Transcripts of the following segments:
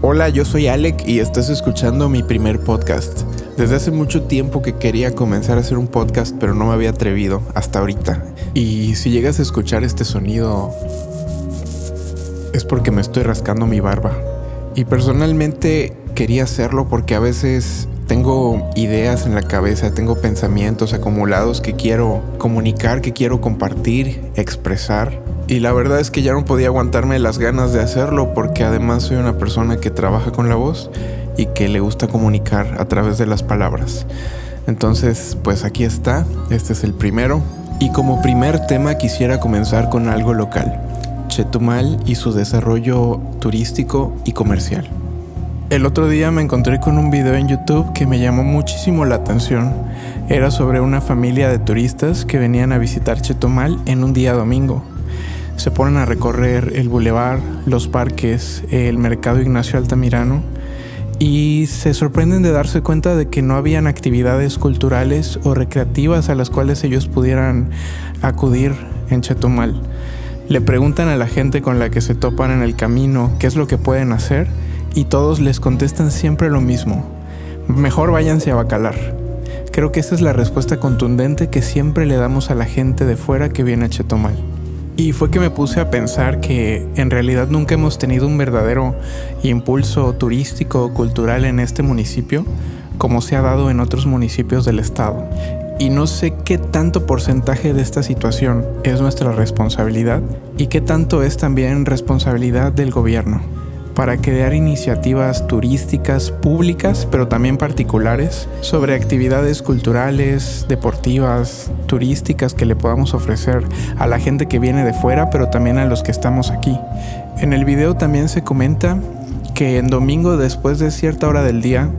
Hola, yo soy Alec y estás escuchando mi primer podcast. Desde hace mucho tiempo que quería comenzar a hacer un podcast, pero no me había atrevido hasta ahorita. Y si llegas a escuchar este sonido, es porque me estoy rascando mi barba. Y personalmente quería hacerlo porque a veces tengo ideas en la cabeza, tengo pensamientos acumulados que quiero comunicar, que quiero compartir, expresar. Y la verdad es que ya no podía aguantarme las ganas de hacerlo porque además soy una persona que trabaja con la voz y que le gusta comunicar a través de las palabras. Entonces, pues aquí está, este es el primero. Y como primer tema quisiera comenzar con algo local, Chetumal y su desarrollo turístico y comercial. El otro día me encontré con un video en YouTube que me llamó muchísimo la atención. Era sobre una familia de turistas que venían a visitar Chetumal en un día domingo se ponen a recorrer el bulevar, los parques, el mercado Ignacio Altamirano y se sorprenden de darse cuenta de que no habían actividades culturales o recreativas a las cuales ellos pudieran acudir en Chetumal. Le preguntan a la gente con la que se topan en el camino qué es lo que pueden hacer y todos les contestan siempre lo mismo. Mejor váyanse a Bacalar. Creo que esa es la respuesta contundente que siempre le damos a la gente de fuera que viene a Chetumal. Y fue que me puse a pensar que en realidad nunca hemos tenido un verdadero impulso turístico o cultural en este municipio como se ha dado en otros municipios del estado. Y no sé qué tanto porcentaje de esta situación es nuestra responsabilidad y qué tanto es también responsabilidad del gobierno para crear iniciativas turísticas públicas, pero también particulares, sobre actividades culturales, deportivas, turísticas que le podamos ofrecer a la gente que viene de fuera, pero también a los que estamos aquí. En el video también se comenta que en domingo después de cierta hora del día,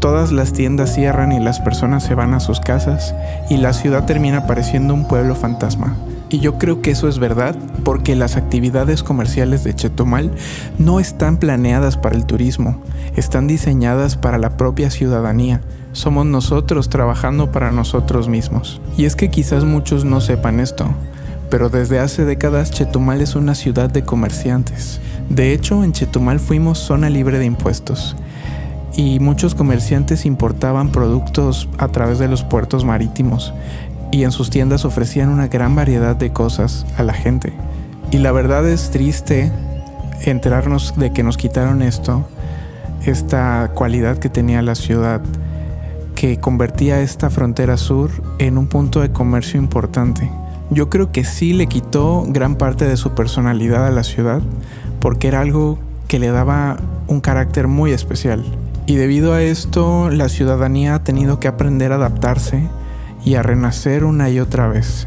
todas las tiendas cierran y las personas se van a sus casas y la ciudad termina pareciendo un pueblo fantasma. Y yo creo que eso es verdad porque las actividades comerciales de Chetumal no están planeadas para el turismo, están diseñadas para la propia ciudadanía. Somos nosotros trabajando para nosotros mismos. Y es que quizás muchos no sepan esto, pero desde hace décadas Chetumal es una ciudad de comerciantes. De hecho, en Chetumal fuimos zona libre de impuestos y muchos comerciantes importaban productos a través de los puertos marítimos y en sus tiendas ofrecían una gran variedad de cosas a la gente. Y la verdad es triste enterarnos de que nos quitaron esto, esta cualidad que tenía la ciudad, que convertía esta frontera sur en un punto de comercio importante. Yo creo que sí le quitó gran parte de su personalidad a la ciudad, porque era algo que le daba un carácter muy especial. Y debido a esto, la ciudadanía ha tenido que aprender a adaptarse y a renacer una y otra vez.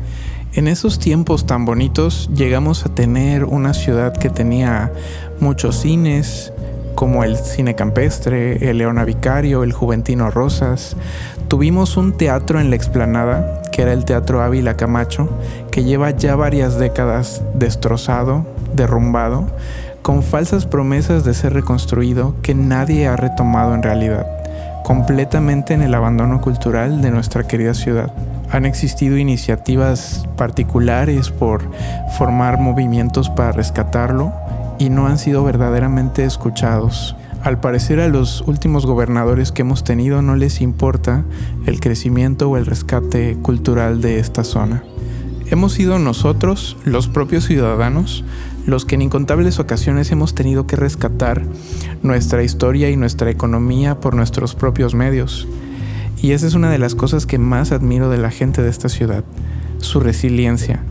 En esos tiempos tan bonitos llegamos a tener una ciudad que tenía muchos cines, como el Cine Campestre, el Leona Vicario, el Juventino Rosas. Tuvimos un teatro en la explanada, que era el Teatro Ávila Camacho, que lleva ya varias décadas destrozado, derrumbado, con falsas promesas de ser reconstruido que nadie ha retomado en realidad completamente en el abandono cultural de nuestra querida ciudad. Han existido iniciativas particulares por formar movimientos para rescatarlo y no han sido verdaderamente escuchados. Al parecer a los últimos gobernadores que hemos tenido no les importa el crecimiento o el rescate cultural de esta zona. Hemos sido nosotros, los propios ciudadanos, los que en incontables ocasiones hemos tenido que rescatar nuestra historia y nuestra economía por nuestros propios medios. Y esa es una de las cosas que más admiro de la gente de esta ciudad, su resiliencia.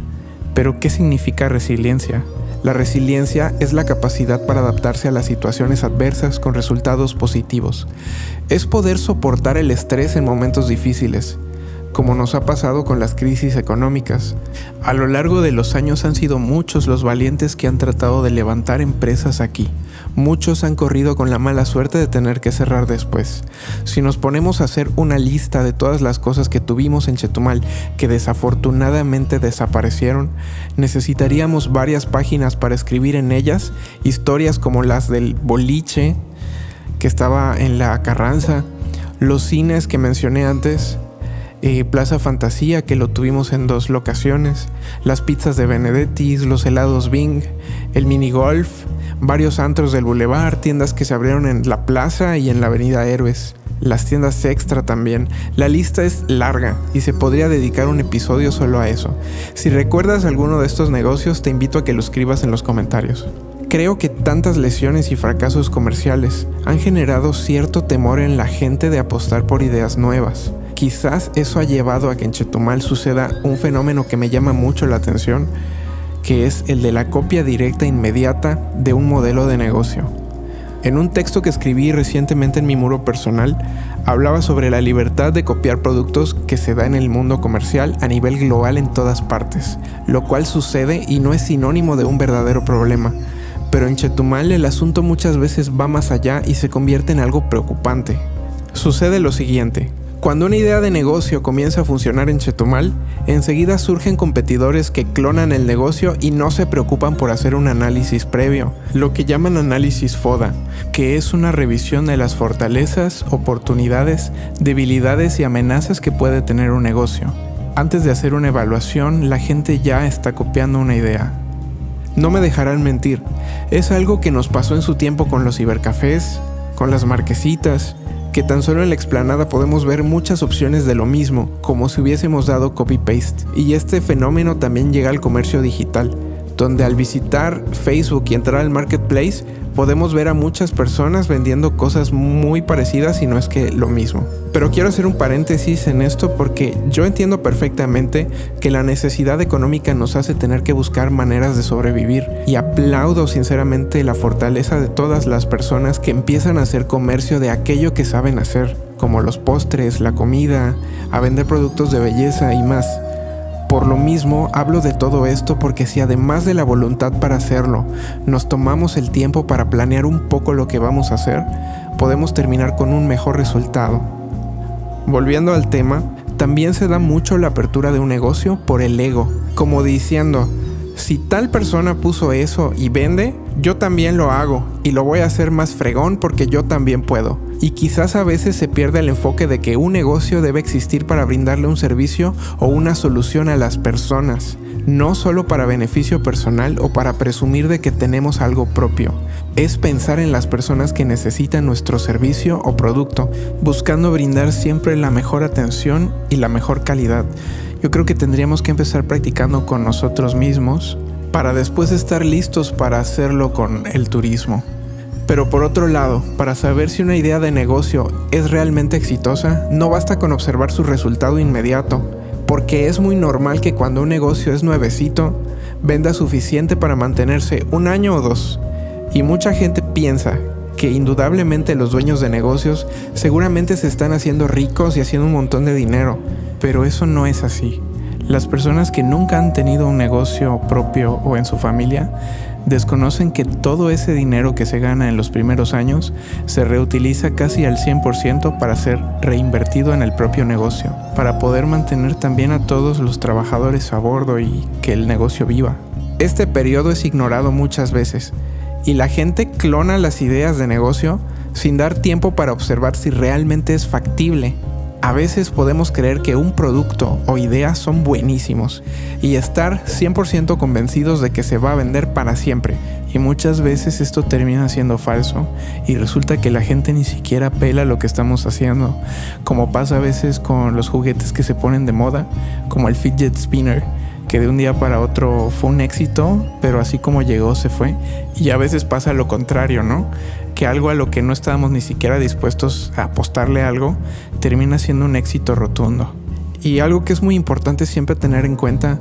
Pero ¿qué significa resiliencia? La resiliencia es la capacidad para adaptarse a las situaciones adversas con resultados positivos. Es poder soportar el estrés en momentos difíciles, como nos ha pasado con las crisis económicas. A lo largo de los años han sido muchos los valientes que han tratado de levantar empresas aquí. Muchos han corrido con la mala suerte de tener que cerrar después. Si nos ponemos a hacer una lista de todas las cosas que tuvimos en Chetumal que desafortunadamente desaparecieron, necesitaríamos varias páginas para escribir en ellas historias como las del boliche que estaba en la Carranza, los cines que mencioné antes, Plaza Fantasía, que lo tuvimos en dos locaciones, las pizzas de Benedetti's, los helados Bing, el mini golf, varios antros del Boulevard, tiendas que se abrieron en la plaza y en la avenida Héroes, las tiendas extra también. La lista es larga y se podría dedicar un episodio solo a eso. Si recuerdas alguno de estos negocios, te invito a que lo escribas en los comentarios. Creo que tantas lesiones y fracasos comerciales han generado cierto temor en la gente de apostar por ideas nuevas. Quizás eso ha llevado a que en Chetumal suceda un fenómeno que me llama mucho la atención, que es el de la copia directa inmediata de un modelo de negocio. En un texto que escribí recientemente en mi muro personal, hablaba sobre la libertad de copiar productos que se da en el mundo comercial a nivel global en todas partes, lo cual sucede y no es sinónimo de un verdadero problema pero en Chetumal el asunto muchas veces va más allá y se convierte en algo preocupante. Sucede lo siguiente. Cuando una idea de negocio comienza a funcionar en Chetumal, enseguida surgen competidores que clonan el negocio y no se preocupan por hacer un análisis previo, lo que llaman análisis FODA, que es una revisión de las fortalezas, oportunidades, debilidades y amenazas que puede tener un negocio. Antes de hacer una evaluación, la gente ya está copiando una idea. No me dejarán mentir, es algo que nos pasó en su tiempo con los cibercafés, con las marquesitas, que tan solo en la explanada podemos ver muchas opciones de lo mismo, como si hubiésemos dado copy-paste. Y este fenómeno también llega al comercio digital, donde al visitar Facebook y entrar al marketplace podemos ver a muchas personas vendiendo cosas muy parecidas y no es que lo mismo. Pero quiero hacer un paréntesis en esto porque yo entiendo perfectamente que la necesidad económica nos hace tener que buscar maneras de sobrevivir y aplaudo sinceramente la fortaleza de todas las personas que empiezan a hacer comercio de aquello que saben hacer, como los postres, la comida, a vender productos de belleza y más. Por lo mismo, hablo de todo esto porque si además de la voluntad para hacerlo, nos tomamos el tiempo para planear un poco lo que vamos a hacer, podemos terminar con un mejor resultado. Volviendo al tema, también se da mucho la apertura de un negocio por el ego, como diciendo, si tal persona puso eso y vende, yo también lo hago y lo voy a hacer más fregón porque yo también puedo. Y quizás a veces se pierde el enfoque de que un negocio debe existir para brindarle un servicio o una solución a las personas, no solo para beneficio personal o para presumir de que tenemos algo propio. Es pensar en las personas que necesitan nuestro servicio o producto, buscando brindar siempre la mejor atención y la mejor calidad. Yo creo que tendríamos que empezar practicando con nosotros mismos para después estar listos para hacerlo con el turismo. Pero por otro lado, para saber si una idea de negocio es realmente exitosa, no basta con observar su resultado inmediato, porque es muy normal que cuando un negocio es nuevecito, venda suficiente para mantenerse un año o dos. Y mucha gente piensa que indudablemente los dueños de negocios seguramente se están haciendo ricos y haciendo un montón de dinero, pero eso no es así. Las personas que nunca han tenido un negocio propio o en su familia desconocen que todo ese dinero que se gana en los primeros años se reutiliza casi al 100% para ser reinvertido en el propio negocio, para poder mantener también a todos los trabajadores a bordo y que el negocio viva. Este periodo es ignorado muchas veces y la gente clona las ideas de negocio sin dar tiempo para observar si realmente es factible a veces podemos creer que un producto o idea son buenísimos y estar 100% convencidos de que se va a vender para siempre. Y muchas veces esto termina siendo falso y resulta que la gente ni siquiera pela lo que estamos haciendo, como pasa a veces con los juguetes que se ponen de moda, como el fidget spinner que de un día para otro fue un éxito, pero así como llegó se fue. Y a veces pasa lo contrario, ¿no? Que algo a lo que no estábamos ni siquiera dispuestos a apostarle algo termina siendo un éxito rotundo. Y algo que es muy importante siempre tener en cuenta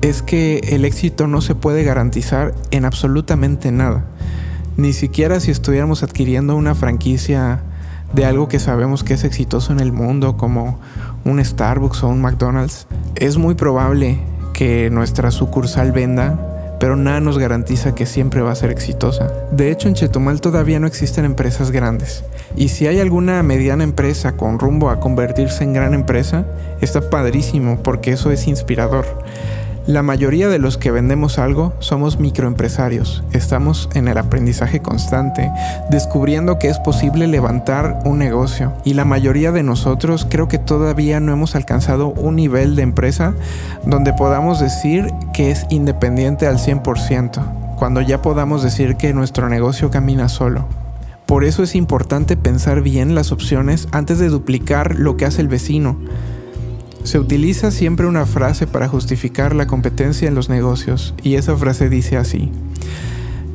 es que el éxito no se puede garantizar en absolutamente nada. Ni siquiera si estuviéramos adquiriendo una franquicia de algo que sabemos que es exitoso en el mundo como un Starbucks o un McDonald's, es muy probable que nuestra sucursal venda pero nada nos garantiza que siempre va a ser exitosa. De hecho, en Chetumal todavía no existen empresas grandes. Y si hay alguna mediana empresa con rumbo a convertirse en gran empresa, está padrísimo porque eso es inspirador. La mayoría de los que vendemos algo somos microempresarios. Estamos en el aprendizaje constante, descubriendo que es posible levantar un negocio. Y la mayoría de nosotros creo que todavía no hemos alcanzado un nivel de empresa donde podamos decir que es independiente al 100%, cuando ya podamos decir que nuestro negocio camina solo. Por eso es importante pensar bien las opciones antes de duplicar lo que hace el vecino se utiliza siempre una frase para justificar la competencia en los negocios y esa frase dice así,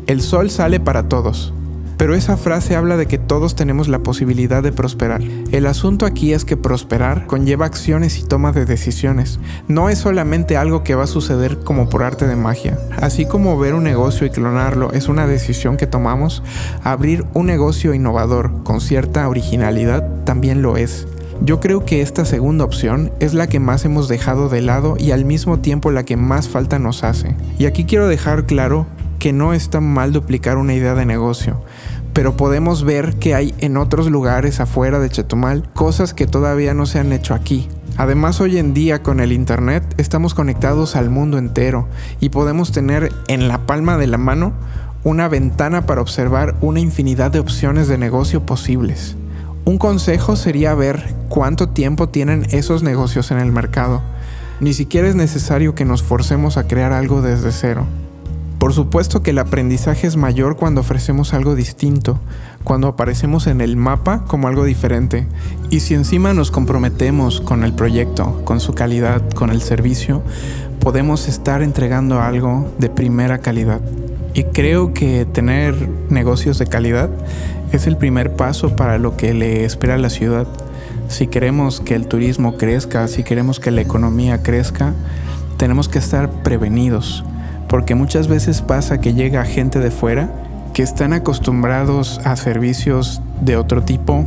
el sol sale para todos. Pero esa frase habla de que todos tenemos la posibilidad de prosperar. El asunto aquí es que prosperar conlleva acciones y toma de decisiones. No es solamente algo que va a suceder como por arte de magia. Así como ver un negocio y clonarlo es una decisión que tomamos, abrir un negocio innovador con cierta originalidad también lo es. Yo creo que esta segunda opción es la que más hemos dejado de lado y al mismo tiempo la que más falta nos hace. Y aquí quiero dejar claro que no está mal duplicar una idea de negocio, pero podemos ver que hay en otros lugares afuera de Chetumal cosas que todavía no se han hecho aquí. Además hoy en día con el Internet estamos conectados al mundo entero y podemos tener en la palma de la mano una ventana para observar una infinidad de opciones de negocio posibles. Un consejo sería ver cuánto tiempo tienen esos negocios en el mercado. Ni siquiera es necesario que nos forcemos a crear algo desde cero. Por supuesto que el aprendizaje es mayor cuando ofrecemos algo distinto, cuando aparecemos en el mapa como algo diferente. Y si encima nos comprometemos con el proyecto, con su calidad, con el servicio, podemos estar entregando algo de primera calidad. Y creo que tener negocios de calidad es el primer paso para lo que le espera a la ciudad. Si queremos que el turismo crezca, si queremos que la economía crezca, tenemos que estar prevenidos, porque muchas veces pasa que llega gente de fuera que están acostumbrados a servicios de otro tipo,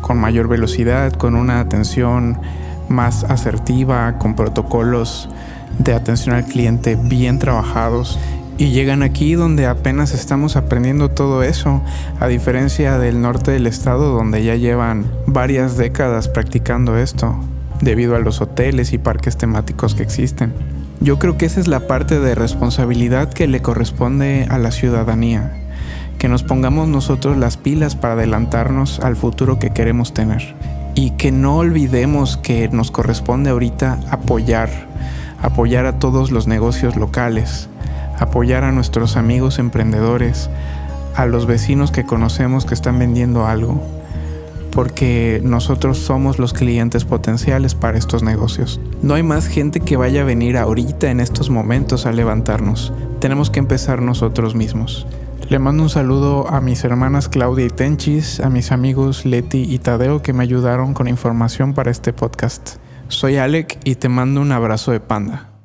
con mayor velocidad, con una atención más asertiva, con protocolos de atención al cliente bien trabajados y llegan aquí donde apenas estamos aprendiendo todo eso, a diferencia del norte del estado donde ya llevan varias décadas practicando esto, debido a los hoteles y parques temáticos que existen. Yo creo que esa es la parte de responsabilidad que le corresponde a la ciudadanía, que nos pongamos nosotros las pilas para adelantarnos al futuro que queremos tener y que no olvidemos que nos corresponde ahorita apoyar, apoyar a todos los negocios locales, apoyar a nuestros amigos emprendedores, a los vecinos que conocemos que están vendiendo algo, porque nosotros somos los clientes potenciales para estos negocios. No hay más gente que vaya a venir ahorita en estos momentos a levantarnos. Tenemos que empezar nosotros mismos. Le mando un saludo a mis hermanas Claudia y Tenchis, a mis amigos Leti y Tadeo que me ayudaron con información para este podcast. Soy Alec y te mando un abrazo de panda.